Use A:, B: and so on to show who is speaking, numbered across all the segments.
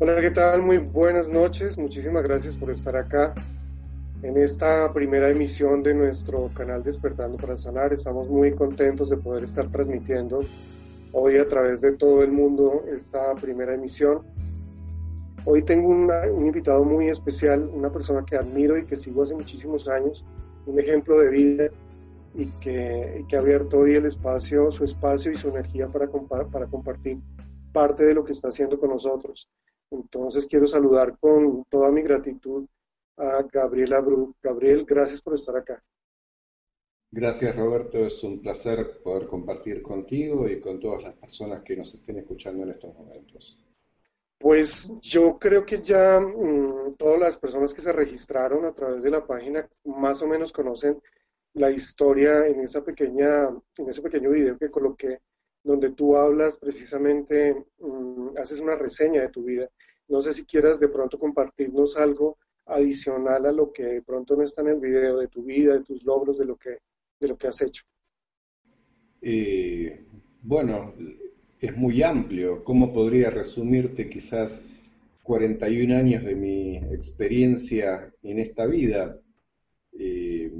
A: Hola, ¿qué tal? Muy buenas noches. Muchísimas gracias por estar acá en esta primera emisión de nuestro canal Despertando para Sanar. Estamos muy contentos de poder estar transmitiendo hoy a través de todo el mundo esta primera emisión. Hoy tengo un invitado muy especial, una persona que admiro y que sigo hace muchísimos años, un ejemplo de vida y que, que ha abierto hoy el espacio, su espacio y su energía para, para compartir parte de lo que está haciendo con nosotros. Entonces quiero saludar con toda mi gratitud a Gabriel Abru. Gabriel, gracias por estar acá.
B: Gracias Roberto, es un placer poder compartir contigo y con todas las personas que nos estén escuchando en estos momentos.
A: Pues yo creo que ya mm, todas las personas que se registraron a través de la página más o menos conocen la historia en esa pequeña, en ese pequeño video que coloqué donde tú hablas precisamente, mm, haces una reseña de tu vida. No sé si quieras de pronto compartirnos algo adicional a lo que de pronto no está en el video, de tu vida, de tus logros, de lo que, de lo que has hecho.
B: Eh, bueno, es muy amplio. ¿Cómo podría resumirte quizás 41 años de mi experiencia en esta vida? Eh,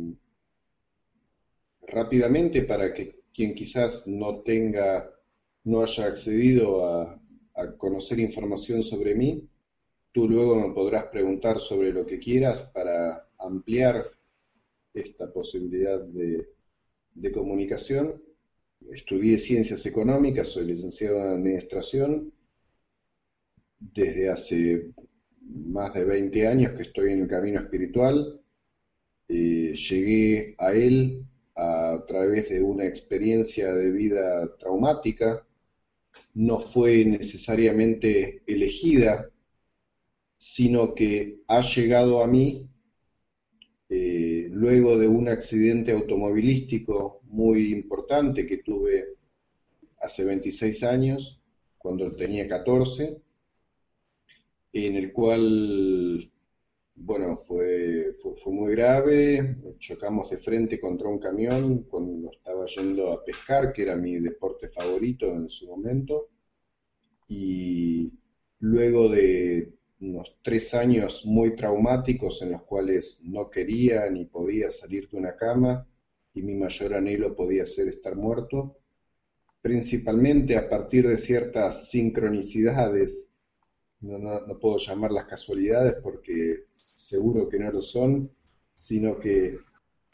B: rápidamente para que quien quizás no tenga, no haya accedido a, conocer información sobre mí, tú luego me podrás preguntar sobre lo que quieras para ampliar esta posibilidad de, comunicación. Estudié ciencias económicas, soy licenciado en administración. Desde hace más de 20 años que estoy en el camino espiritual. Eh, llegué a él a través de una experiencia de vida traumática, no fue necesariamente elegida, sino que ha llegado a mí eh, luego de un accidente automovilístico muy importante que tuve hace 26 años, cuando tenía 14, en el cual bueno, fue, fue, muy grave, chocamos de frente contra un camión cuando estaba yendo a pescar, que era mi deporte favorito en su momento, y luego de unos tres años muy traumáticos en los cuales no quería ni podía salir de una cama y mi mayor anhelo podía ser estar muerto, principalmente a partir de ciertas sincronicidades, no, no, no puedo llamarlas casualidades porque seguro que no lo son, sino que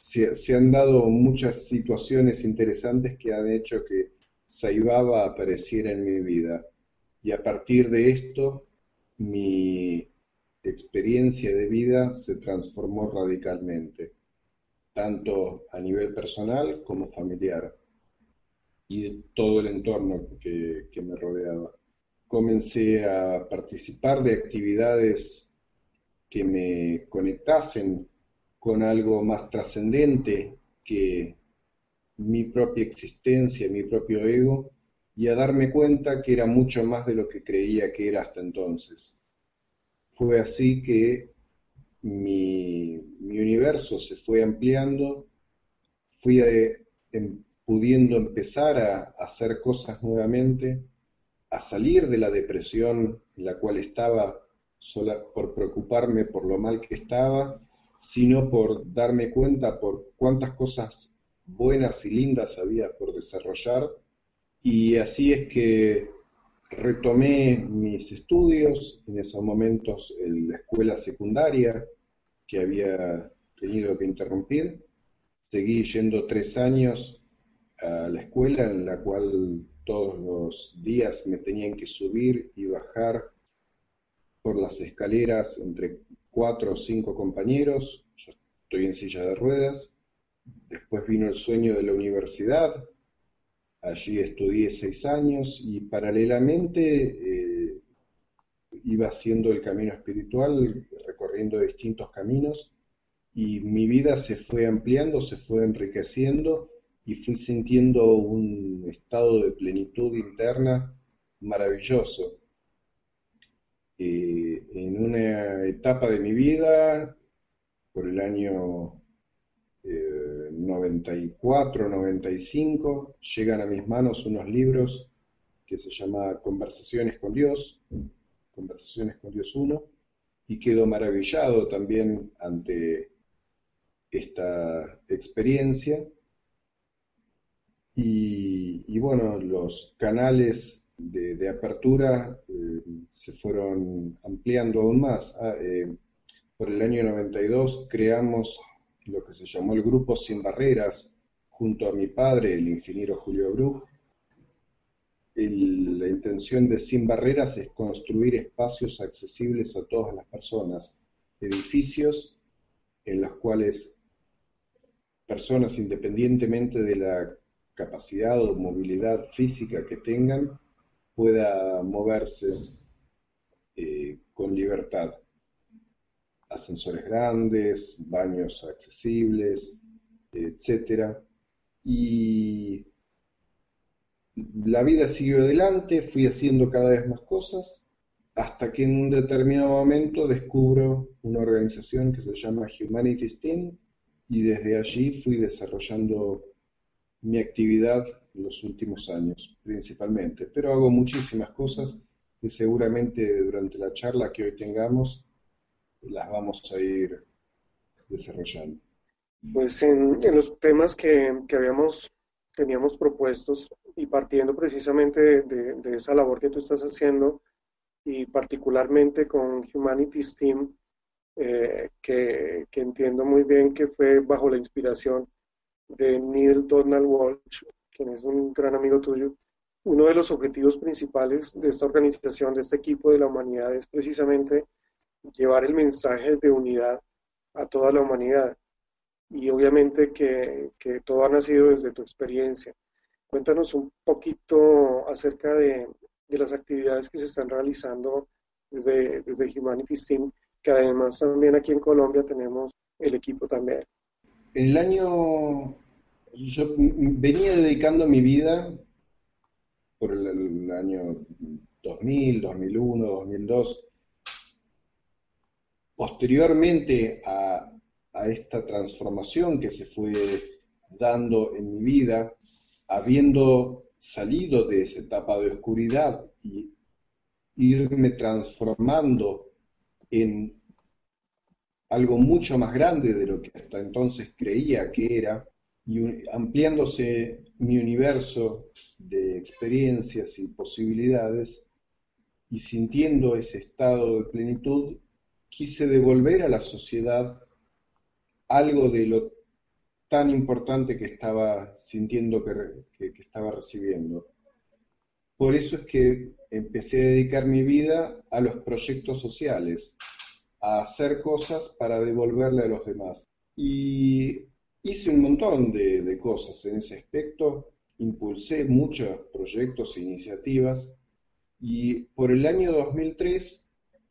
B: se, han dado muchas situaciones interesantes que han hecho que Saibaba apareciera en mi vida. Y a partir de esto, mi experiencia de vida se transformó radicalmente, tanto a nivel personal como familiar, y todo el entorno que, que me rodeaba. Comencé a participar de actividades que me conectasen con algo más trascendente que mi propia existencia, mi propio ego, y a darme cuenta que era mucho más de lo que creía que era hasta entonces. Fue así que mi, universo se fue ampliando, fui eh, em, pudiendo empezar a hacer cosas nuevamente, a salir de la depresión en la cual estaba sola por preocuparme por lo mal que estaba, sino por darme cuenta por cuántas cosas buenas y lindas había por desarrollar. Y así es que retomé mis estudios, en esos momentos en la escuela secundaria, que había tenido que interrumpir. Seguí yendo tres años a la escuela en la cual todos los días me tenían que subir y bajar por las escaleras entre cuatro o cinco compañeros, yo estoy en silla de ruedas, después vino el sueño de la universidad, Allí estudié seis años y paralelamente eh, iba haciendo el camino espiritual, recorriendo distintos caminos y mi vida se fue ampliando, se fue enriqueciendo y fui sintiendo un estado de plenitud interna maravilloso. Eh, en una etapa de mi vida, por el año 94, 95, llegan a mis manos unos libros que se llama Conversaciones con Dios, Conversaciones con Dios 1, y quedo maravillado también ante esta experiencia. Y, bueno, los canales de, apertura eh, se fueron ampliando aún más. Ah, eh, por el año 92 creamos lo que se llamó el Grupo Sin Barreras, junto a mi padre, el ingeniero Julio Bruj. la intención de Sin Barreras es construir espacios accesibles a todas las personas, edificios en los cuales personas, independientemente de la capacidad o movilidad física que tengan, pueda moverse eh, con libertad ascensores grandes, baños accesibles, etcétera. Y la vida siguió adelante, fui haciendo cada vez más cosas, hasta que en un determinado momento descubro una organización que se llama Humanities Team y desde allí fui desarrollando mi actividad en los últimos años, principalmente. Pero hago muchísimas cosas que seguramente durante la charla que hoy tengamos las vamos a ir desarrollando.
A: Pues en, los temas que, habíamos, teníamos propuestos y partiendo precisamente de, esa labor que tú estás haciendo y particularmente con Humanities Team, eh, que, que, entiendo muy bien que fue bajo la inspiración de Neil Donald Walsh, quien es un gran amigo tuyo. Uno de los objetivos principales de esta organización, de este equipo de la humanidad, es precisamente llevar el mensaje de unidad a toda la humanidad. Y obviamente que, todo ha nacido desde tu experiencia. Cuéntanos un poquito acerca de, las actividades que se están realizando desde, desde Humanities Team, que además también aquí en Colombia tenemos el equipo también.
B: En el año, yo venía dedicando mi vida por el, año 2000, 2001, 2002 Posteriormente a, esta transformación que se fue dando en mi vida, habiendo salido de esa etapa de oscuridad y irme transformando en algo mucho más grande de lo que hasta entonces creía que era, y ampliándose mi universo de experiencias y posibilidades, y sintiendo ese estado de plenitud, quise devolver a la sociedad algo de lo tan importante que estaba sintiendo que, estaba recibiendo. Por eso es que empecé a dedicar mi vida a los proyectos sociales, a hacer cosas para devolverle a los demás. Y hice un montón de, de cosas en ese aspecto, impulsé muchos proyectos e iniciativas y por el año 2003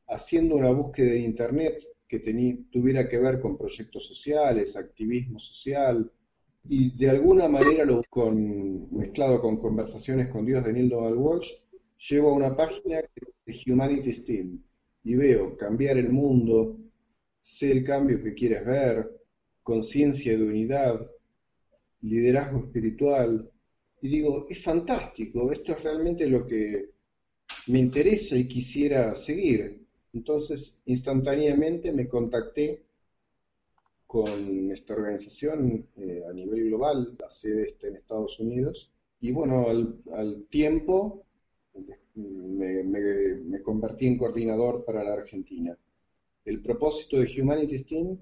B: haciendo una búsqueda de Internet que tuviera que ver con proyectos sociales, activismo social, y de alguna manera lo con, mezclado con conversaciones con Dios de Neil Donald Walsh, llego a una página de Humanity Team y veo cambiar el mundo, sé el cambio que quieres ver, conciencia de unidad, liderazgo espiritual, y digo, es fantástico, esto es realmente lo que me interesa y quisiera seguir. Entonces, instantáneamente me contacté con esta organización eh, a nivel global, la sede está en Estados Unidos, y bueno, al, tiempo me, convertí en coordinador para la Argentina. El propósito de Humanities Team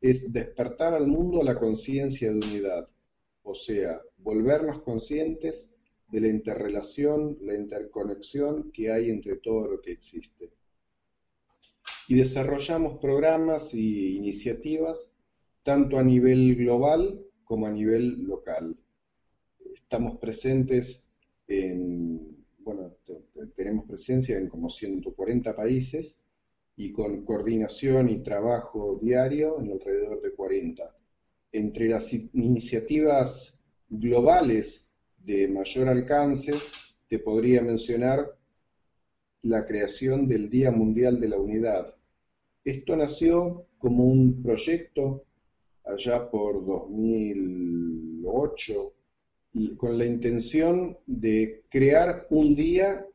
B: es despertar al mundo a la conciencia de unidad, o sea, volvernos conscientes de la interrelación, la interconexión que hay entre todo lo que existe y desarrollamos programas e iniciativas tanto a nivel global como a nivel local. estamos presentes en, tenemos presencia en como 140 países y con coordinación y trabajo diario en alrededor de 40. Entre las iniciativas globales de mayor alcance, te podría mencionar la creación del Día Mundial de la Unidad. Esto nació como un proyecto allá por 2008 y con la intención de crear un día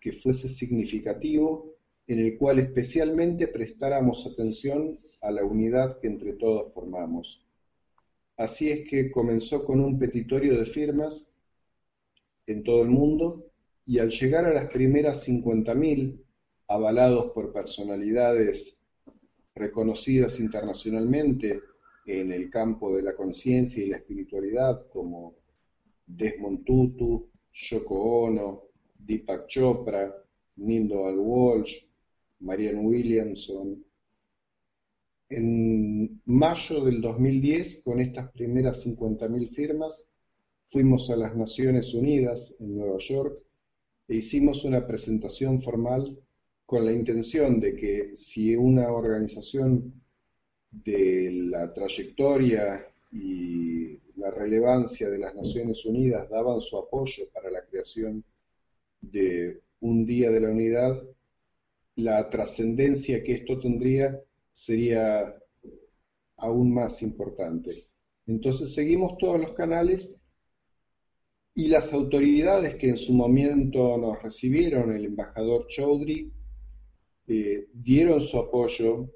B: que fuese significativo en el cual especialmente prestáramos atención a la unidad que entre todos formamos. Así es que comenzó con un petitorio de firmas en todo el mundo y al llegar a las primeras 50.000, avalados por personalidades reconocidas internacionalmente en el campo de la conciencia y la espiritualidad, como Desmond Tutu, Yoko Ono, Deepak Chopra, Nindo Al-Walsh, Marianne Williamson. En mayo del 2010, con estas primeras 50.000 firmas, fuimos a las Naciones Unidas en Nueva York e hicimos una presentación formal con la intención de que si una organización de la trayectoria y la relevancia de las Naciones Unidas daban su apoyo para la creación de un Día de la Unidad, la trascendencia que esto tendría sería aún más importante. Entonces seguimos todos los canales y las autoridades que en su momento nos recibieron, el embajador Chaudhry, eh, dieron su apoyo,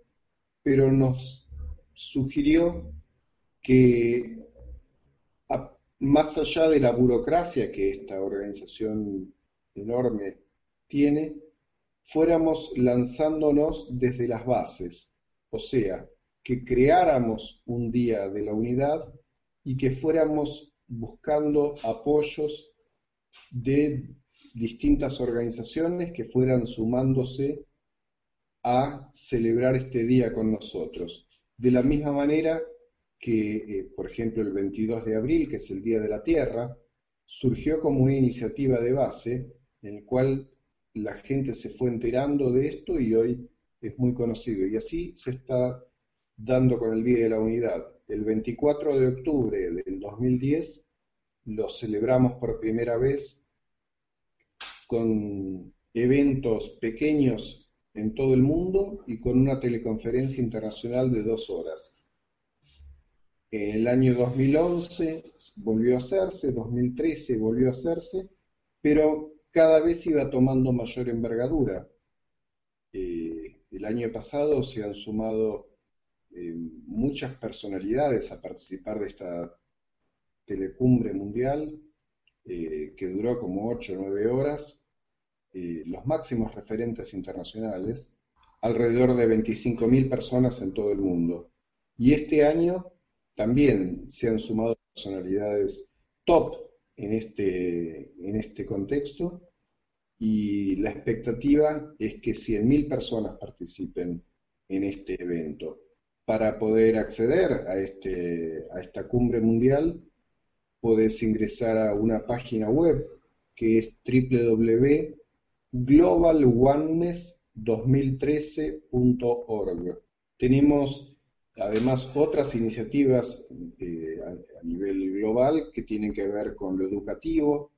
B: pero nos sugirió que más allá de la burocracia que esta organización enorme tiene, fuéramos lanzándonos desde las bases, o sea, que creáramos un día de la unidad y que fuéramos buscando apoyos de distintas organizaciones que fueran sumándose a celebrar este día con nosotros. De la misma manera que, eh, por ejemplo, el 22 de abril, que es el Día de la Tierra, surgió como una iniciativa de base en el cual la gente se fue enterando de esto y hoy es muy conocido. Y así se está dando con el Día de la Unidad el 24 de octubre del 2010 lo celebramos por primera vez con eventos pequeños en todo el mundo y con una teleconferencia internacional de dos horas. En el año 2011 volvió a hacerse, 2013 volvió a hacerse, pero cada vez iba tomando mayor envergadura. Eh, el año pasado se han sumado eh, muchas personalidades a participar de esta telecumbre mundial eh, que duró como 8 o 9 horas, los máximos referentes internacionales, alrededor de 25.000 personas en todo el mundo. Y este año también se han sumado personalidades top en este, en este contexto y la expectativa es que 100.000 personas participen en este evento. Para poder acceder a, este, a esta cumbre mundial, podés ingresar a una página web que es www.globaloneness2013.org. Tenemos además otras iniciativas eh, a, a nivel global que tienen que ver con lo educativo,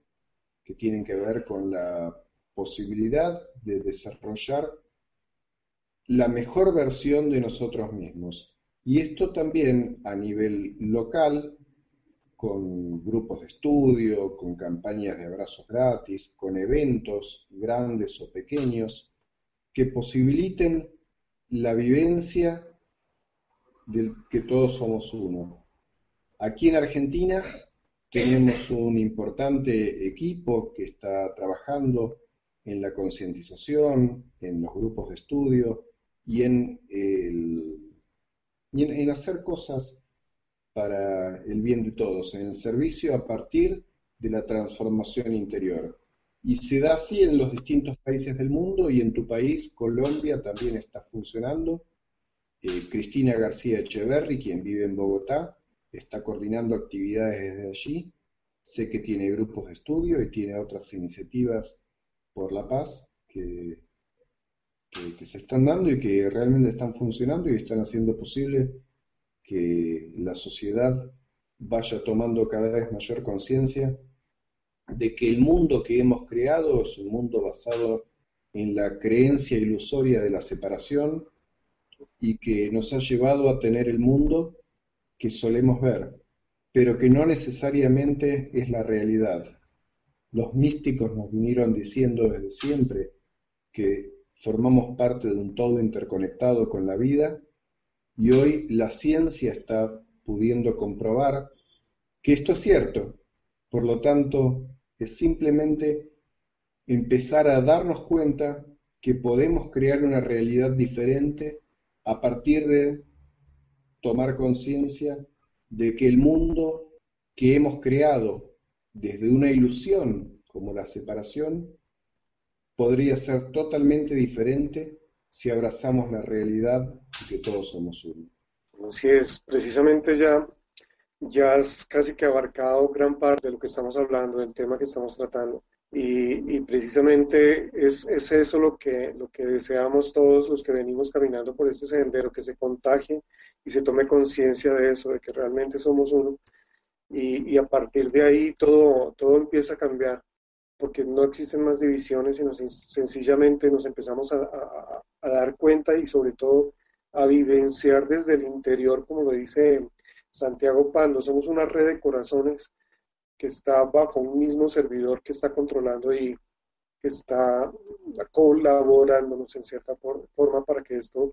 B: que tienen que ver con la posibilidad de desarrollar la mejor versión de nosotros mismos. Y esto también a nivel local con grupos de estudio, con campañas de abrazos gratis, con eventos grandes o pequeños que posibiliten la vivencia del que todos somos uno. Aquí en Argentina tenemos un importante equipo que está trabajando en la concientización, en los grupos de estudio y en, hacer cosas para el bien de todos, en el servicio a partir de la transformación interior. Y se da así en los distintos países del mundo y en tu país, Colombia, también está funcionando. Eh, Cristina García Echeverry, quien vive en Bogotá, está coordinando actividades desde allí. sé que tiene grupos de estudio y tiene otras iniciativas por la paz que, que, se están dando y que realmente están funcionando y están haciendo posible que la sociedad vaya tomando cada vez mayor conciencia de que el mundo que hemos creado es un mundo basado en la creencia ilusoria de la separación y que nos ha llevado a tener el mundo que solemos ver, pero que no necesariamente es la realidad. Los místicos nos vinieron diciendo desde siempre que formamos parte de un todo interconectado con la vida y hoy la ciencia está pudiendo comprobar que esto es cierto. Por lo tanto, es simplemente empezar a darnos cuenta que podemos crear una realidad diferente a partir de tomar conciencia de que el mundo que hemos creado desde una ilusión como la separación podría ser totalmente diferente si abrazamos la realidad y que todos somos uno.
A: Así es, precisamente ya, ya has casi que abarcado gran parte de lo que estamos hablando, del tema que estamos tratando. Y, precisamente es, es, eso lo que, lo que deseamos todos los que venimos caminando por este sendero, que se contagie y se tome conciencia de eso, de que realmente somos uno. Y, y, a partir de ahí todo, todo empieza a cambiar, porque no existen más divisiones, sino sencillamente nos empezamos a, a, a dar cuenta y sobre todo a vivenciar desde el interior, como lo dice Santiago Pando, somos una red de corazones que está bajo un mismo servidor que está controlando y que está colaborándonos en cierta forma para que esto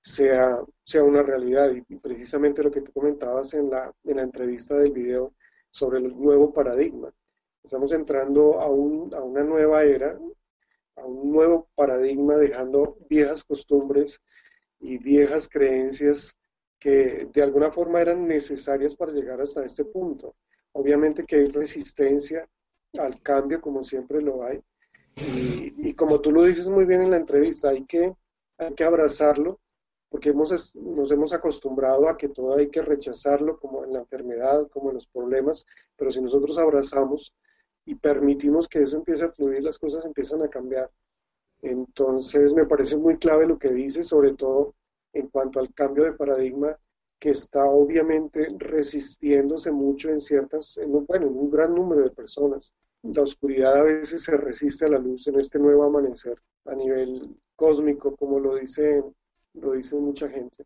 A: sea, sea una realidad. Y precisamente lo que tú comentabas en la, en la entrevista del video sobre el nuevo paradigma. Estamos entrando a, un, a una nueva era, a un nuevo paradigma, dejando viejas costumbres y viejas creencias que de alguna forma eran necesarias para llegar hasta este punto. Obviamente que hay resistencia al cambio, como siempre lo hay. Y, como tú lo dices muy bien en la entrevista, hay que, hay que abrazarlo, porque hemos, nos hemos acostumbrado a que todo hay que rechazarlo, como en la enfermedad, como en los problemas, pero si nosotros abrazamos y permitimos que eso empiece a fluir, las cosas empiezan a cambiar. Entonces me parece muy clave lo que dices, sobre todo en cuanto al cambio de paradigma que está obviamente resistiéndose mucho en ciertas, en un, bueno, en un gran número de personas. La oscuridad a veces se resiste a la luz en este nuevo amanecer a nivel cósmico, como lo dice, lo dice mucha gente.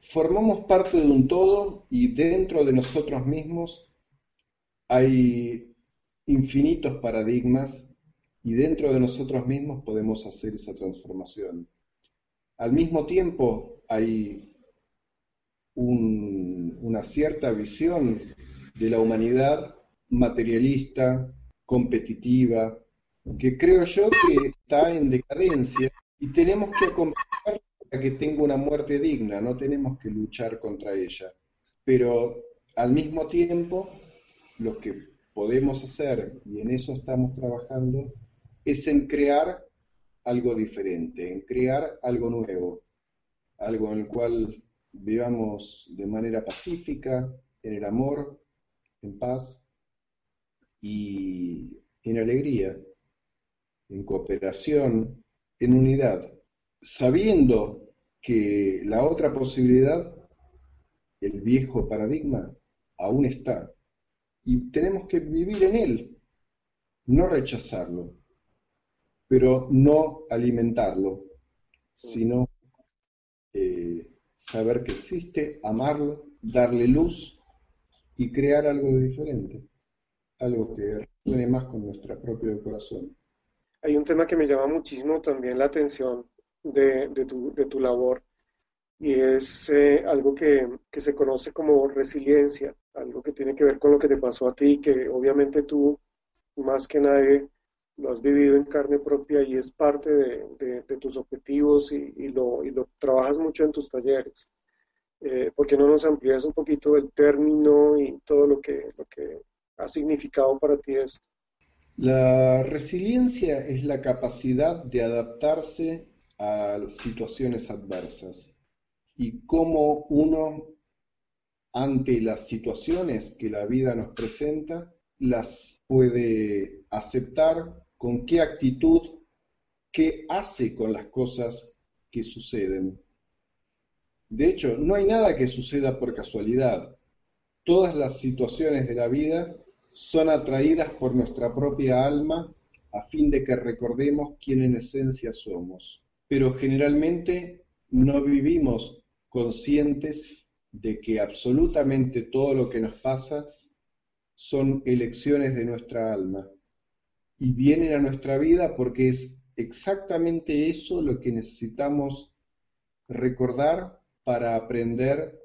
B: Formamos parte de un todo y dentro de nosotros mismos hay infinitos paradigmas y dentro de nosotros mismos podemos hacer esa transformación. Al mismo tiempo hay una cierta visión de la humanidad materialista, competitiva, que creo yo que está en decadencia y tenemos que acompañar para que tenga una muerte digna, no tenemos que luchar contra ella. Pero al mismo tiempo, lo que podemos hacer, y en eso estamos trabajando, es en crear algo diferente, en crear algo nuevo, algo en el cual vivamos de manera pacífica, en el amor, en paz y en alegría, en cooperación, en unidad, sabiendo que la otra posibilidad, el viejo paradigma, aún está. Y tenemos que vivir en él, no rechazarlo, pero no alimentarlo, sino saber que existe, amarlo, darle luz y crear algo diferente, algo que resuene más con nuestro propio corazón.
A: Hay un tema que me llama muchísimo también la atención de, tu, de tu, labor y es eh, algo que, que, se conoce como resiliencia, algo que tiene que ver con lo que te pasó a ti, que obviamente tú más que nadie lo has vivido en carne propia y es parte de, tus objetivos y, lo, y, lo, trabajas mucho en tus talleres. Eh, ¿Por qué no nos amplías un poquito el término y todo lo que, lo que ha significado para ti esto?
B: La resiliencia es la capacidad de adaptarse a situaciones adversas y cómo uno, ante las situaciones que la vida nos presenta, las puede aceptar, con qué actitud, qué hace con las cosas que suceden. De hecho, no hay nada que suceda por casualidad. Todas las situaciones de la vida son atraídas por nuestra propia alma a fin de que recordemos quién en esencia somos. Pero generalmente no vivimos conscientes de que absolutamente todo lo que nos pasa son elecciones de nuestra alma y vienen a nuestra vida porque es exactamente eso lo que necesitamos recordar para aprender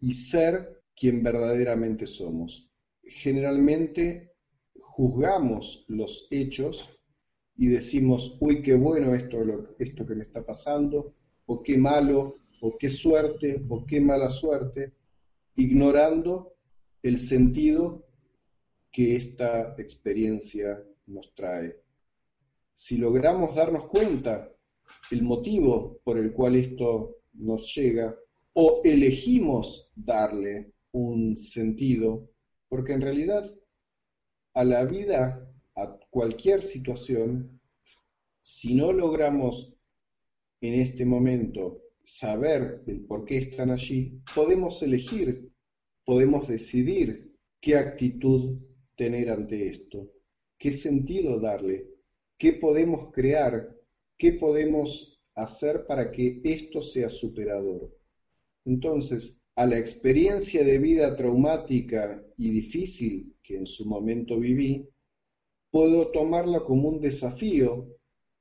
B: y ser quien verdaderamente somos. Generalmente juzgamos los hechos y decimos, uy, qué bueno esto, esto que me está pasando, o qué malo, o qué suerte, o qué mala suerte, ignorando el sentido que esta experiencia nos trae. Si logramos darnos cuenta el motivo por el cual esto nos llega, o elegimos darle un sentido, porque en realidad a la vida, a cualquier situación, si no logramos en este momento saber el por qué están allí, podemos elegir, podemos decidir qué actitud tener ante esto, qué sentido darle, qué podemos crear, qué podemos hacer para que esto sea superador. Entonces, a la experiencia de vida traumática y difícil que en su momento viví, puedo tomarla como un desafío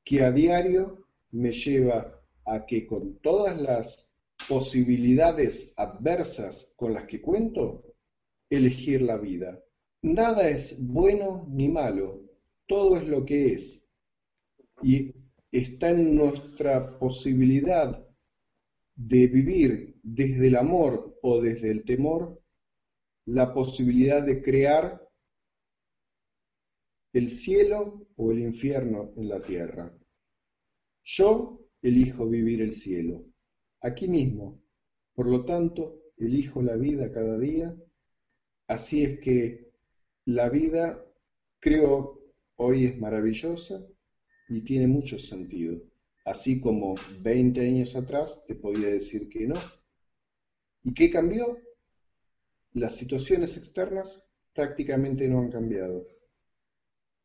B: que a diario me lleva a que con todas las posibilidades adversas con las que cuento, elegir la vida. Nada es bueno ni malo, todo es lo que es. Y está en nuestra posibilidad de vivir desde el amor o desde el temor la posibilidad de crear el cielo o el infierno en la tierra. Yo elijo vivir el cielo, aquí mismo. Por lo tanto, elijo la vida cada día. Así es que la vida, creo, hoy es maravillosa y tiene mucho sentido. Así como 20 años atrás te podía decir que no. ¿Y qué cambió? Las situaciones externas prácticamente no han cambiado.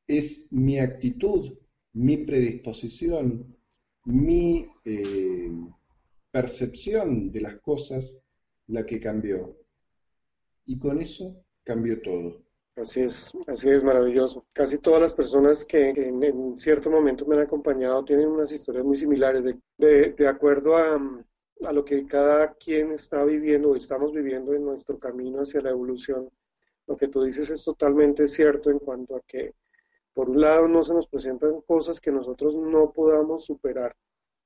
B: Es mi actitud, mi predisposición, mi eh, percepción de las cosas la que cambió. Y con eso cambió todo.
A: Así es, así es maravilloso. Casi todas las personas que, en, cierto momento me han acompañado tienen unas historias muy similares de, acuerdo a, a lo que cada quien está viviendo o estamos viviendo en nuestro camino hacia la evolución. Lo que tú dices es totalmente cierto en cuanto a que, por un lado, no se nos presentan cosas que nosotros no podamos superar.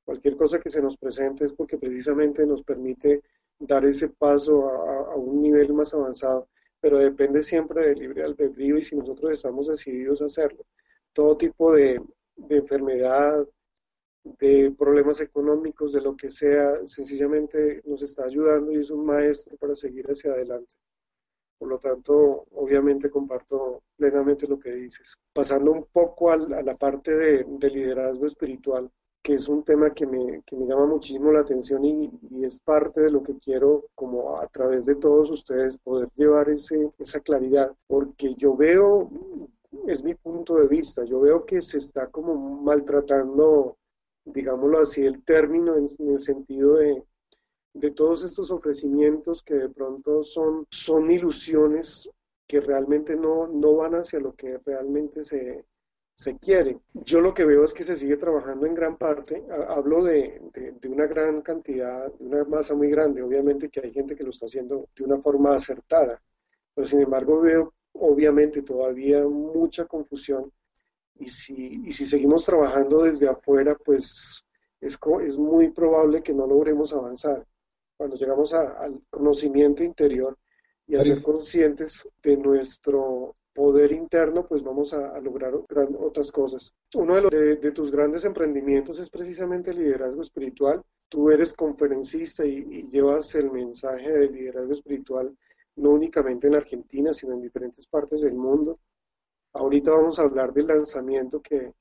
A: Cualquier cosa que se nos presente es porque precisamente nos permite dar ese paso a, un nivel más avanzado, pero depende siempre del libre albedrío y si nosotros estamos decididos a hacerlo. Todo tipo de, enfermedad, de problemas económicos, de lo que sea, sencillamente nos está ayudando y es un maestro para seguir hacia adelante. Por lo tanto, obviamente comparto plenamente lo que dices. Pasando un poco a, la parte de, liderazgo espiritual, que es un tema que me, que me llama muchísimo la atención y, es parte de lo que quiero, como a través de todos ustedes, poder llevar ese, esa claridad, porque yo veo, es mi punto de vista, yo veo que se está como maltratando digámoslo así, el término en, el sentido de, de, todos estos ofrecimientos que de pronto son, son ilusiones que realmente no, no van hacia lo que realmente se, se quiere. Yo lo que veo es que se sigue trabajando en gran parte, hablo de, de, de, una gran cantidad, de una masa muy grande, obviamente que hay gente que lo está haciendo de una forma acertada, pero sin embargo veo obviamente todavía mucha confusión y si, y si seguimos trabajando desde afuera, pues es, es muy probable que no logremos avanzar. Cuando llegamos al conocimiento interior y a ser conscientes de nuestro poder interno, pues vamos a, lograr otras cosas. Uno de, de, tus grandes emprendimientos es precisamente el liderazgo espiritual. Tú eres conferencista y, y llevas el mensaje del liderazgo espiritual no únicamente en Argentina, sino en diferentes partes del mundo. Ahorita vamos a hablar del lanzamiento que,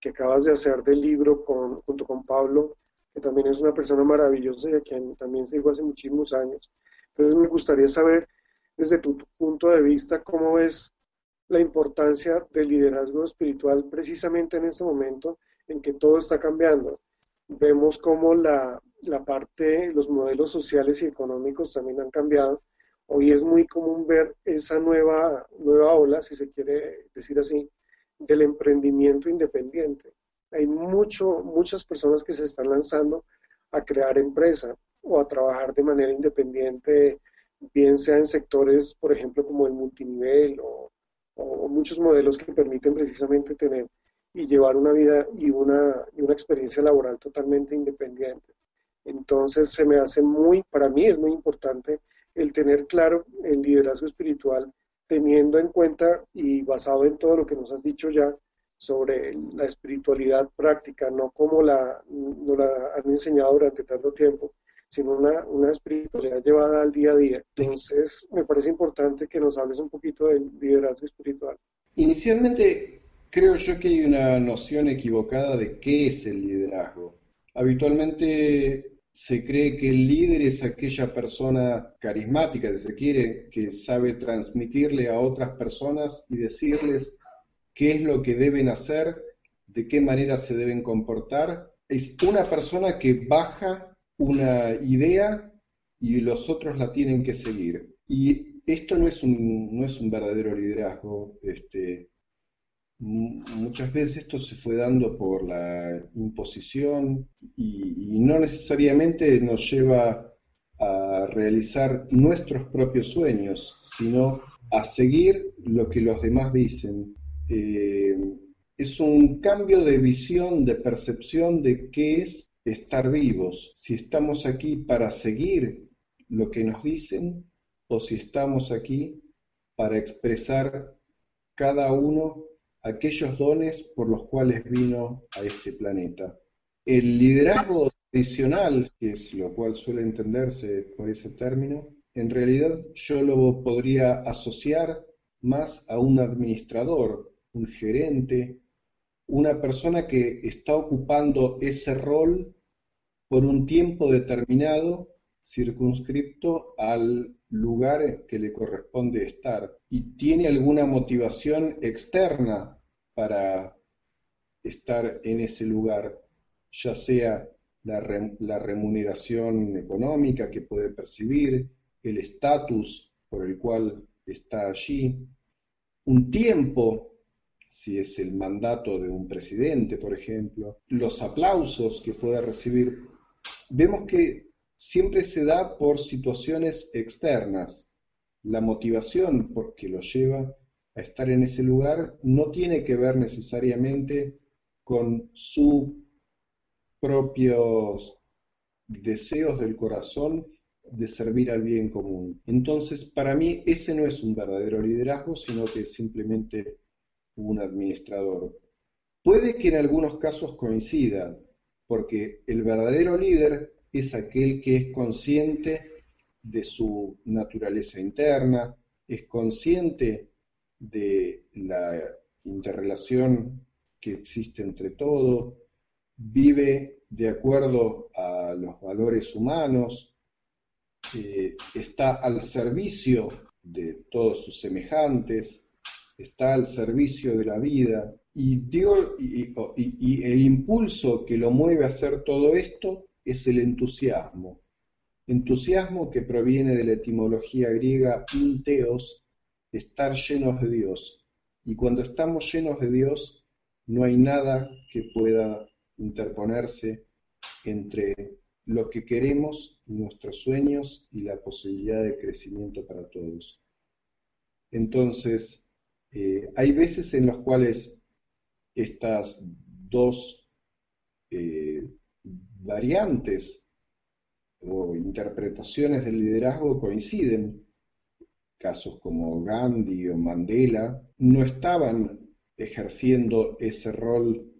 A: que acabas de hacer del libro con, junto con Pablo, que también es una persona maravillosa y a quien también sigo hace muchísimos años. Entonces me gustaría saber desde tu, punto de vista cómo ves la importancia del liderazgo espiritual precisamente en este momento en que todo está cambiando. Vemos cómo la, la parte, los modelos sociales y económicos también han cambiado. Hoy es muy común ver esa nueva, nueva ola, si se quiere decir así, del emprendimiento independiente. Hay mucho, muchas personas que se están lanzando a crear empresa o a trabajar de manera independiente, bien sea en sectores, por ejemplo, como el multinivel o, o muchos modelos que permiten precisamente tener y llevar una vida y una, y una experiencia laboral totalmente independiente. Entonces se me hace muy, para mí es muy importante el tener claro el liderazgo espiritual teniendo en cuenta y basado en todo lo que nos has dicho ya sobre la espiritualidad práctica, no como la, no la han enseñado durante tanto tiempo, sino una, una espiritualidad llevada al día a día. Entonces, me parece importante que nos hables un poquito del liderazgo espiritual.
B: Inicialmente, creo yo que hay una noción equivocada de qué es el liderazgo. Habitualmente se cree que el líder es aquella persona carismática, si se quiere, que sabe transmitirle a otras personas y decirles qué es lo que deben hacer, de qué manera se deben comportar. Es una persona que baja una idea y los otros la tienen que seguir. Y esto no es un, no es un verdadero liderazgo. Este, muchas veces esto se fue dando por la imposición y, no necesariamente nos lleva a realizar nuestros propios sueños, sino a seguir lo que los demás dicen. Eh, es un cambio de visión, de percepción de qué es estar vivos. Si estamos aquí para seguir lo que nos dicen o si estamos aquí para expresar cada uno aquellos dones por los cuales vino a este planeta. El liderazgo tradicional, que es lo cual suele entenderse por ese término, en realidad yo lo podría asociar más a un administrador, un gerente, una persona que está ocupando ese rol por un tiempo determinado, circunscripto al lugar que le corresponde estar y tiene alguna motivación externa para estar en ese lugar, ya sea la, remuneración económica que puede percibir, el estatus por el cual está allí, un tiempo, si es el mandato de un presidente, por ejemplo, los aplausos que pueda recibir. Vemos que siempre se da por situaciones externas. La motivación porque lo lleva a estar en ese lugar no tiene que ver necesariamente con sus propios deseos del corazón de servir al bien común. Entonces, para mí ese no es un verdadero liderazgo, sino que es simplemente un administrador. Puede que en algunos casos coincida, porque el verdadero líder es aquel que es consciente de su naturaleza interna, es consciente de la interrelación que existe entre todo, vive de acuerdo a los valores humanos, eh, está al servicio de todos sus semejantes, está al servicio de la vida, y, digo, y, el impulso que lo mueve a hacer todo esto es el entusiasmo. Entusiasmo que proviene de la etimología griega teos, estar llenos de Dios. Y cuando estamos llenos de Dios, no hay nada que pueda interponerse entre lo que queremos, nuestros sueños y la posibilidad de crecimiento para todos. Entonces, eh, hay veces en las cuales estas dos eh, variantes o interpretaciones del liderazgo coinciden casos como Gandhi o Mandela, no estaban ejerciendo ese rol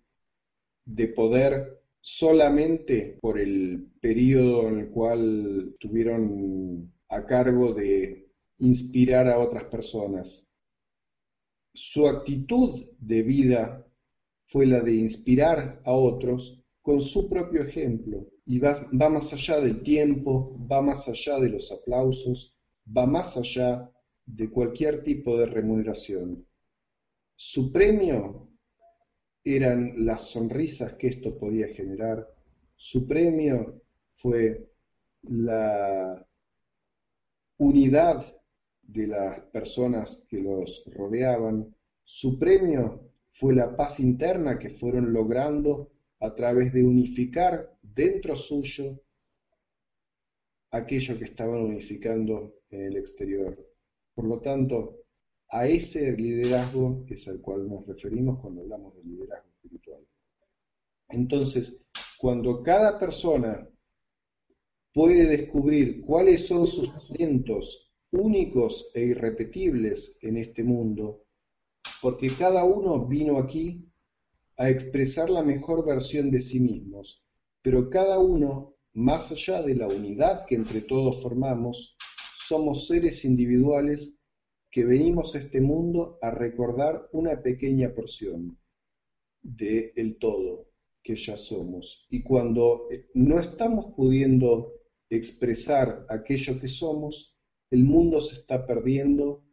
B: de poder solamente por el periodo en el cual tuvieron a cargo de inspirar a otras personas. Su actitud de vida fue la de inspirar a otros con su propio ejemplo y va, va, más allá del tiempo, va más allá de los aplausos, va más allá de cualquier tipo de remuneración. Su premio eran las sonrisas que esto podía generar, su premio fue la unidad de las personas que los rodeaban, su premio fue la paz interna que fueron logrando a través de unificar dentro suyo aquello que estaban unificando en el exterior. Por lo tanto, a ese liderazgo es al cual nos referimos cuando hablamos de liderazgo espiritual. Entonces, cuando cada persona puede descubrir cuáles son sus talentos únicos e irrepetibles en este mundo, porque cada uno vino aquí a expresar la mejor versión de sí mismos, pero cada uno, más allá de la unidad que entre todos formamos, somos seres individuales que venimos a este mundo a recordar una pequeña porción del el todo que ya somos. Y cuando eh, no estamos pudiendo expresar aquello que somos, el mundo se está perdiendo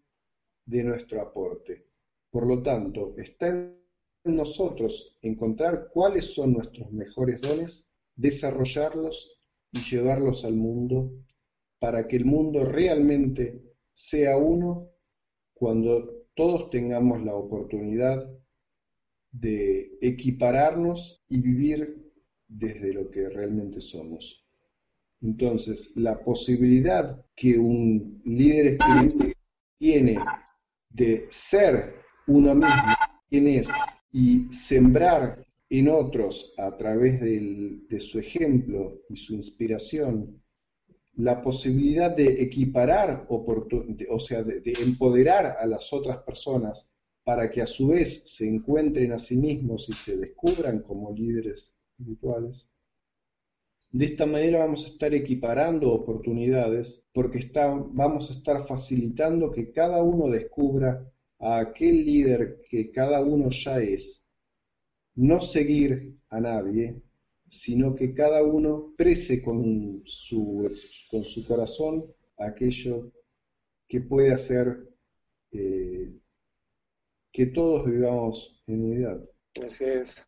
B: de nuestro aporte. Por lo tanto, está en nosotros encontrar cuáles son nuestros mejores dones, desarrollarlos y llevarlos al mundo para que el mundo realmente sea uno cuando todos tengamos la oportunidad de equipararnos y vivir desde lo que realmente somos. Entonces, la posibilidad que un líder espiritual tiene de ser uno mismo, quien es, y sembrar en otros a través de su ejemplo y su inspiración, la posibilidad de equiparar, o sea, de, de empoderar a las otras personas para que a su vez se encuentren a sí mismos y se descubran como líderes espirituales, de esta manera vamos a estar equiparando oportunidades porque está, vamos a estar facilitando que cada uno descubra a aquel líder que cada uno ya es. No seguir a nadie, sino que cada uno prese con su, con su corazón aquello que puede hacer eh, que todos vivamos en unidad.
A: Así es.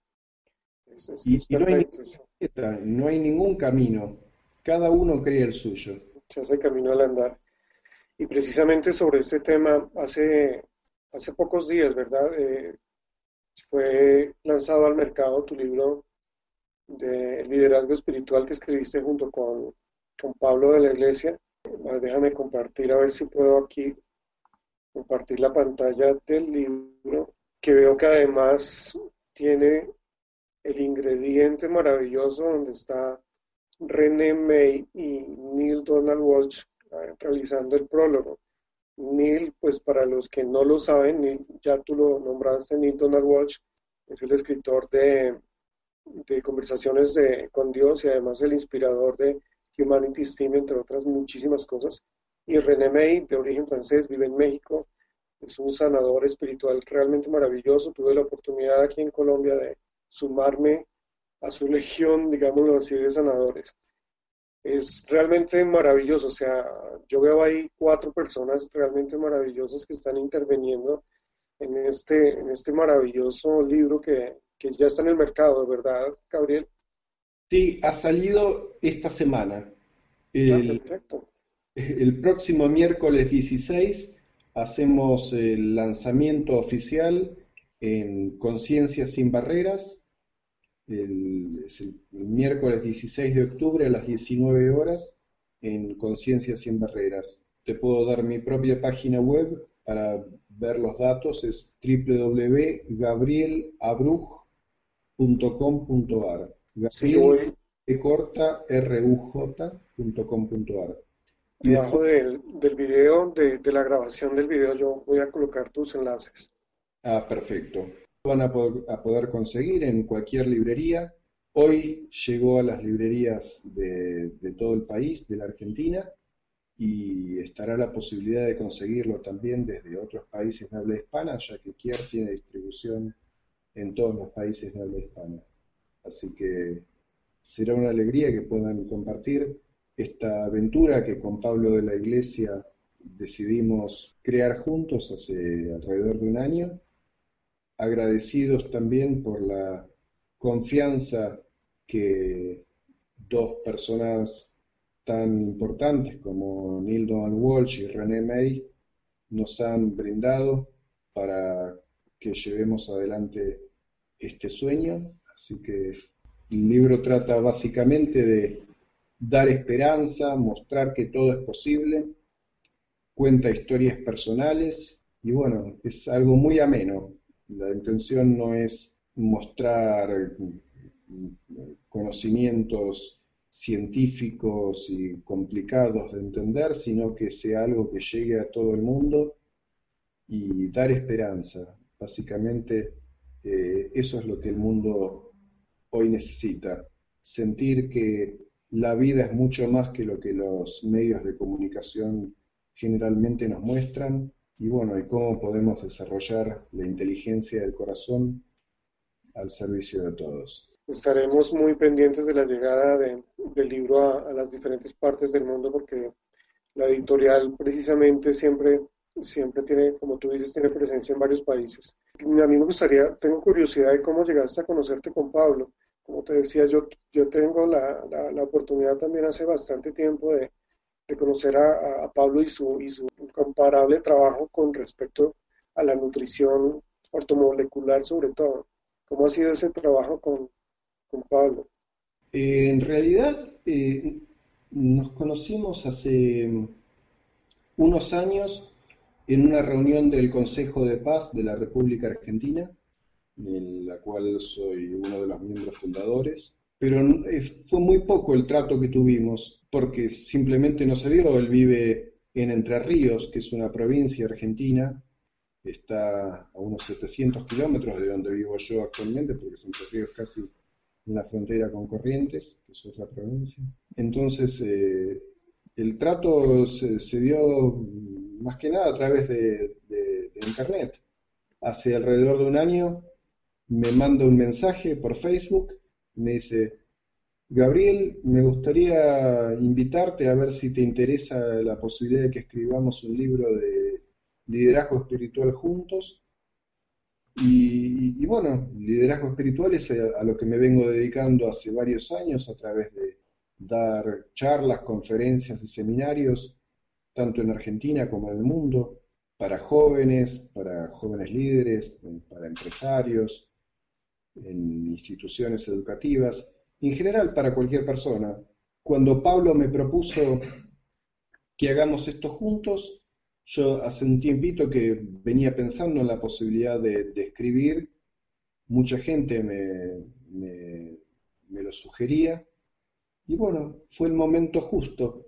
B: y, no, hay, ningún camino, cada uno cree el suyo.
A: Se hace camino al andar. Y precisamente sobre este tema, hace, hace pocos días, ¿verdad? Eh, fue lanzado al mercado tu libro de liderazgo espiritual que escribiste junto con, con Pablo de la Iglesia. Déjame compartir a ver si puedo aquí compartir la pantalla del libro, que veo que además tiene el ingrediente maravilloso donde está René May y Neil Donald Walsh eh, realizando el prólogo. Neil, pues para los que no lo saben, ya tú lo nombraste, Neil Donald Walsh es el escritor de, Conversaciones de, con Dios y además el inspirador de Humanity's Team, entre otras muchísimas cosas. Y René May, de origen francés, vive en México, es un sanador espiritual realmente maravilloso. Tuve la oportunidad aquí en Colombia de sumarme a su legión, digámoslo así, de sanadores. Es realmente maravilloso, o sea, yo veo ahí cuatro personas realmente maravillosas que están interviniendo en este, en este maravilloso libro que, que ya está en el mercado, ¿verdad, Gabriel?
B: Sí, ha salido esta semana. El, perfecto el próximo miércoles 16 hacemos el lanzamiento oficial en Conciencia sin Barreras, el, miércoles 16 de octubre a las 19 horas en Conciencia sin Barreras. Te puedo dar mi propia página web para ver los datos, es www.gabrielabruj.com.ar. Gabriel corta ruj.com.ar.
A: Debajo del, del video, de, la grabación del video, yo voy a colocar tus enlaces.
B: Ah, perfecto. Van a poder, conseguir en cualquier librería. Hoy llegó a las librerías de, todo el país, de la Argentina. y estará la posibilidad de conseguirlo también desde otros países de habla hispana, ya que Kier tiene distribución en todos los países de habla hispana. Así que será una alegría que puedan compartir esta aventura que con Pablo de la Iglesia decidimos crear juntos hace alrededor de un año, agradecidos también por la confianza que dos personas tan importantes como Neil Donald Walsh y René May nos han brindado para que llevemos adelante este sueño. Así que el libro trata básicamente de dar esperanza, mostrar que todo es posible, cuenta historias personales y bueno, es algo muy ameno. La intención no es mostrar conocimientos científicos y complicados de entender, sino que sea algo que llegue a todo el mundo y dar esperanza. Básicamente eh, eso es lo que el mundo hoy necesita, sentir que la vida es mucho más que lo que los medios de comunicación generalmente nos muestran y bueno, y cómo podemos desarrollar la inteligencia del corazón al servicio de todos
A: estaremos muy pendientes de la llegada del libro a, las diferentes partes del mundo porque la editorial precisamente siempre, siempre tiene, como tú dices, tiene presencia en varios países. A mí me gustaría, tengo curiosidad de cómo llegaste a conocerte con Pablo. Como te decía, yo, yo tengo la, la, oportunidad también hace bastante tiempo de, de conocer a, a, Pablo y su, y su incomparable trabajo con respecto a la nutrición ortomolecular sobre todo. ¿Cómo ha sido ese trabajo con, Pablo?
B: Eh, en realidad eh, nos conocimos hace unos años en una reunión del Consejo de Paz de la República Argentina, en la cual soy uno de los miembros fundadores, pero eh, fue muy poco el trato que tuvimos, porque simplemente no se dio, él vive en Entre Ríos, que es una provincia argentina, está a unos 700 kilómetros de donde vivo yo actualmente, porque Entre Ríos casi en la frontera con Corrientes, que es otra provincia. Entonces, eh, el trato se, dio más que nada a través de, Internet. Hace alrededor de un año me manda un mensaje por Facebook, me dice, Gabriel, me gustaría invitarte a ver si te interesa la posibilidad de que escribamos un libro de liderazgo espiritual juntos. Y, bueno, liderazgo espiritual es a, lo que me vengo dedicando hace varios años a través de dar charlas, conferencias y seminarios, tanto en Argentina como en el mundo, para jóvenes, para jóvenes líderes, para empresarios, en instituciones educativas, en general para cualquier persona. Cuando Pablo me propuso que hagamos esto juntos, yo hace un tiempito que venía pensando en la posibilidad de, escribir, mucha gente me, lo sugería, y bueno, fue el momento justo.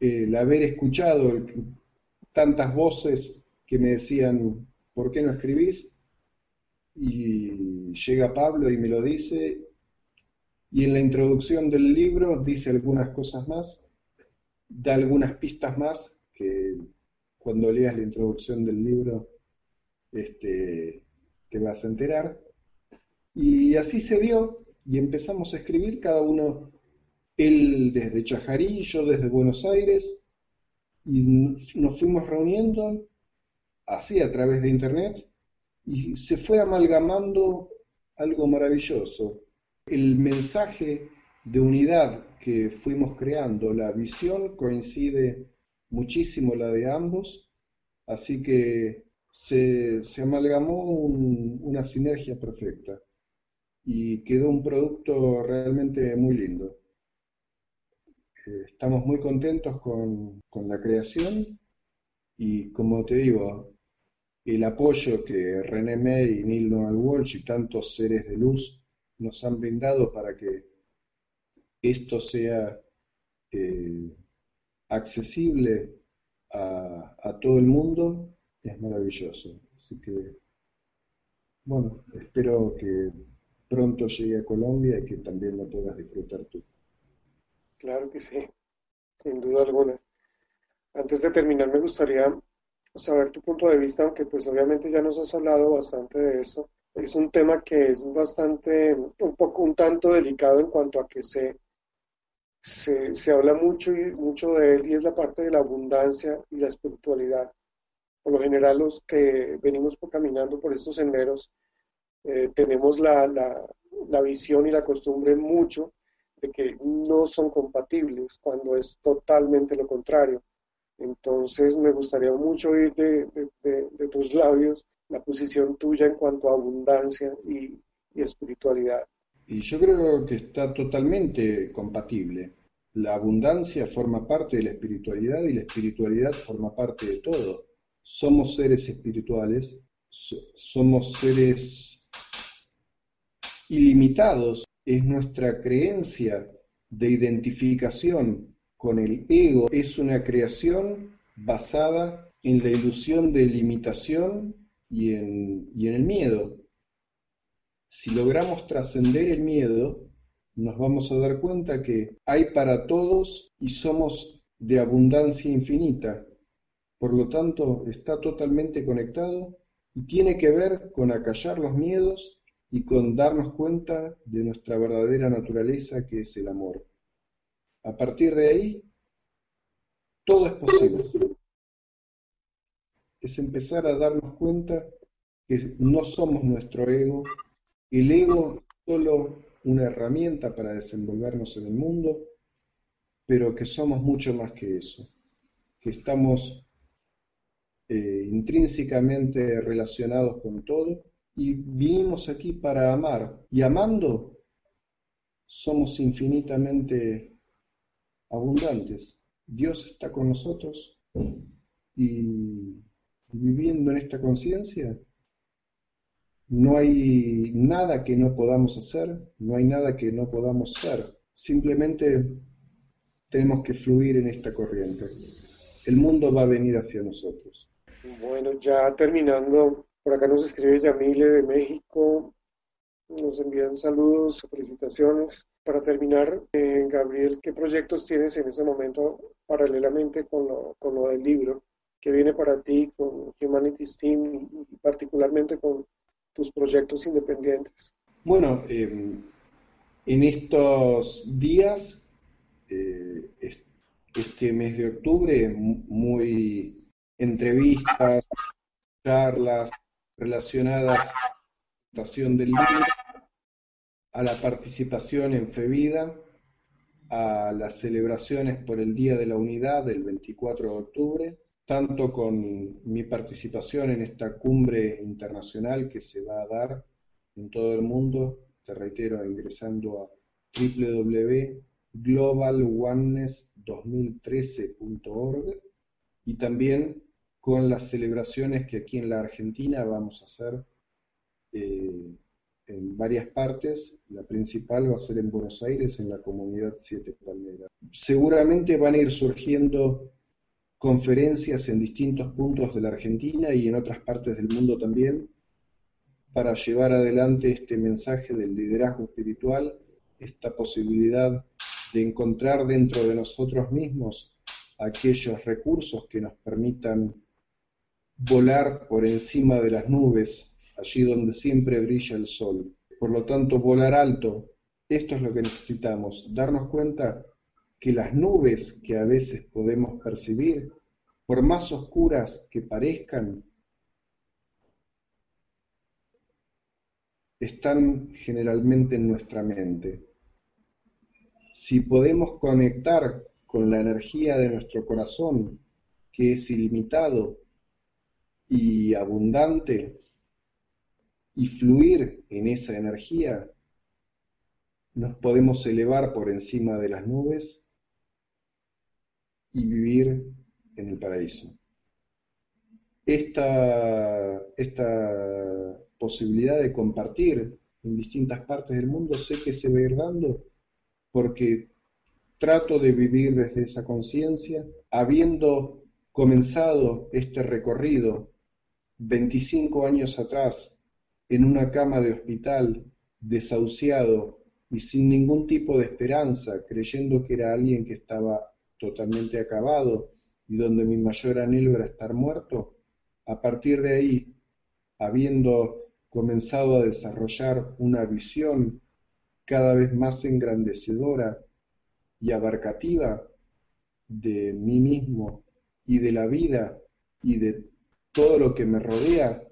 B: El haber escuchado tantas voces que me decían, ¿por qué no escribís? Y llega Pablo y me lo dice, y en la introducción del libro dice algunas cosas más, da algunas pistas más que cuando leas la introducción del libro este, te vas a enterar. Y así se dio y empezamos a escribir cada uno, él desde Chajarí, yo desde Buenos Aires, y nos fuimos reuniendo así a través de internet y se fue amalgamando algo maravilloso. El mensaje de unidad que fuimos creando, la visión coincide muchísimo la de ambos, así que se, amalgamó una sinergia perfecta y quedó un producto realmente muy lindo. Eh, estamos muy contentos con, la creación y como te digo, el apoyo que René May y Neil Donald Walsh y tantos seres de luz nos han brindado para que esto sea eh, accesible a, todo el mundo es maravilloso. Así que, bueno, espero que pronto llegue a Colombia y que también lo puedas disfrutar tú.
A: Claro que sí, sin duda alguna. Antes de terminar, me gustaría saber tu punto de vista, aunque pues obviamente ya nos has hablado bastante de eso. Es un tema que es bastante, un poco, un tanto delicado en cuanto a que se, se, se habla mucho y mucho de él y es la parte de la abundancia y la espiritualidad. Por lo general los que venimos caminando por estos senderos eh, tenemos la, la, la visión y la costumbre mucho de que no son compatibles cuando es totalmente lo contrario. Entonces me gustaría mucho oír de, de, tus labios la posición tuya en cuanto a abundancia y, espiritualidad.
B: Y yo creo que está totalmente compatible. La abundancia forma parte de la espiritualidad y la espiritualidad forma parte de todo. Somos seres espirituales, somos seres ilimitados. Es nuestra creencia de identificación con el ego, es una creación basada en la ilusión de limitación y en, y en el miedo. Si logramos trascender el miedo, nos vamos a dar cuenta que hay para todos y somos de abundancia infinita. Por lo tanto, está totalmente conectado y tiene que ver con acallar los miedos y con darnos cuenta de nuestra verdadera naturaleza que es el amor. A partir de ahí, todo es posible. Es empezar a darnos cuenta que no somos nuestro ego, el ego es solo una herramienta para desenvolvernos en el mundo, pero que somos mucho más que eso, que estamos eh, intrínsecamente relacionados con todo y vinimos aquí para amar. Y amando somos infinitamente abundantes. Dios está con nosotros y viviendo en esta conciencia no hay nada que no podamos hacer, no hay nada que no podamos ser. Simplemente tenemos que fluir en esta corriente. El mundo va a venir hacia nosotros.
A: Bueno, ya terminando, por acá nos escribe Yamile de México, nos envían saludos, felicitaciones. Para terminar, eh, Gabriel, ¿qué proyectos tienes en ese momento paralelamente con lo, con lo del libro? ¿Qué viene para ti con Humanities Team y particularmente con tus proyectos independientes?
B: Bueno, em, en estos días, eh, este mes de octubre, muy entrevistas, charlas, relacionadas a la presentación del libro, a la participación en FEVIDA, a las celebraciones por el Día de la Unidad del 24 de octubre, tanto con mi participación en esta cumbre internacional que se va a dar en todo el mundo, te reitero, ingresando a www.globaloneness2013.org y también con las celebraciones que aquí en la Argentina vamos a hacer eh, en varias partes. La principal va a ser en Buenos Aires, en la comunidad Siete Palmeras. Seguramente van a ir surgiendo conferencias en distintos puntos de la Argentina y en otras partes del mundo también para llevar adelante este mensaje del liderazgo espiritual, esta posibilidad de encontrar dentro de nosotros mismos aquellos recursos que nos permitan volar por encima de las nubes, allí donde siempre brilla el sol. Por lo tanto, volar alto, esto es lo que necesitamos, darnos cuenta que las nubes que a veces podemos percibir, por más oscuras que parezcan, están generalmente en nuestra mente. Si podemos conectar con la energía de nuestro corazón, que es ilimitado y abundante y fluir en esa energía, nos podemos elevar por encima de las nubes y vivir en el paraíso. Esta, esta posibilidad de compartir en distintas partes del mundo sé que se va a ir dando porque trato de vivir desde esa conciencia, habiendo comenzado este recorrido 25 años atrás, en una cama de hospital, desahuciado y sin ningún tipo de esperanza, creyendo que era alguien que estaba totalmente acabado y donde mi mayor anhelo era estar muerto, a partir de ahí, habiendo comenzado a desarrollar una visión cada vez más engrandecedora y abarcativa de mí mismo y de la vida y de todo lo que me rodea,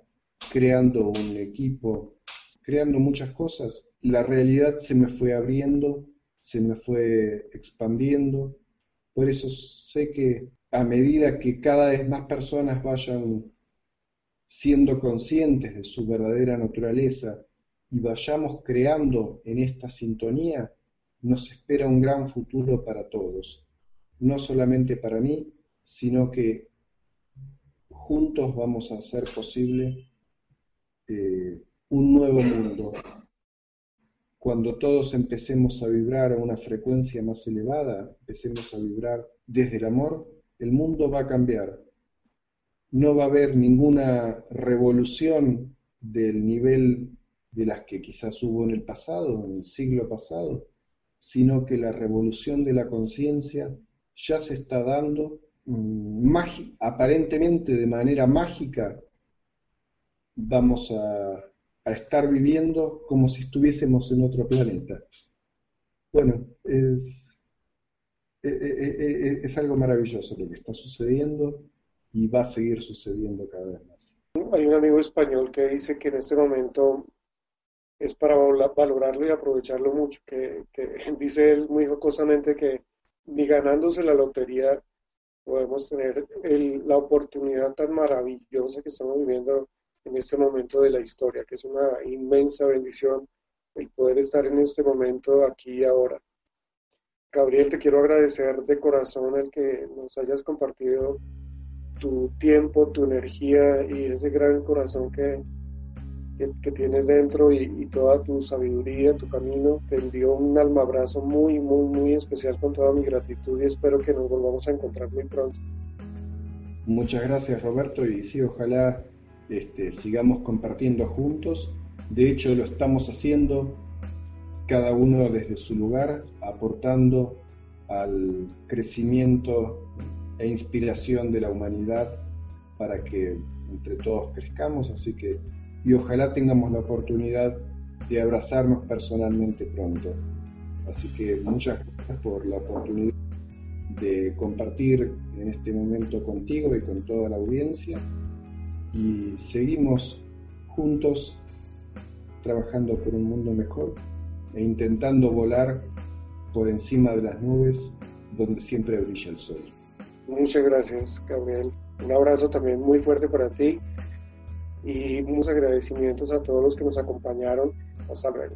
B: creando un equipo, creando muchas cosas. La realidad se me fue abriendo, se me fue expandiendo. Por eso sé que a medida que cada vez más personas vayan siendo conscientes de su verdadera naturaleza y vayamos creando en esta sintonía, nos espera un gran futuro para todos, no solamente para mí, sino que juntos vamos a hacer posible eh, un nuevo mundo. Cuando todos empecemos a vibrar a una frecuencia más elevada, empecemos a vibrar desde el amor, el mundo va a cambiar, no va a haber ninguna revolución del nivel de las que quizás hubo en el pasado, en el siglo pasado, sino que la revolución de la conciencia ya se está dando mm, aparentemente de manera mágica. Vamos a, estar viviendo como si estuviésemos en otro planeta. Bueno, es, e, e, e, es algo maravilloso lo que está sucediendo y va a seguir sucediendo cada vez más.
A: Hay un amigo español que dice que en este momento es para valorarlo y aprovecharlo mucho, que, dice él muy jocosamente que ni ganándose la lotería podemos tener la oportunidad tan maravillosa que estamos viviendo en este momento de la historia, que es una inmensa bendición el poder estar en este momento aquí y ahora. Gabriel, te quiero agradecer de corazón el que nos hayas compartido tu tiempo, tu energía y ese gran corazón que, que, tienes dentro y, toda tu sabiduría, tu camino. Te envío un alma abrazo muy, muy, muy especial con toda mi gratitud y espero que nos volvamos a encontrar muy pronto.
B: Muchas gracias Roberto y sí, ojalá este, sigamos compartiendo juntos. De hecho, lo estamos haciendo cada uno desde su lugar, aportando al crecimiento e inspiración de la humanidad para que entre todos crezcamos, así que y ojalá tengamos la oportunidad de abrazarnos personalmente pronto. Así que muchas gracias por la oportunidad de compartir en este momento contigo y con toda la audiencia y seguimos juntos trabajando por un mundo mejor e intentando volar por encima de las nubes donde siempre brilla el sol.
A: Muchas gracias, Gabriel. Un abrazo también muy fuerte para ti y muchos agradecimientos a todos los que nos acompañaron. Hasta luego.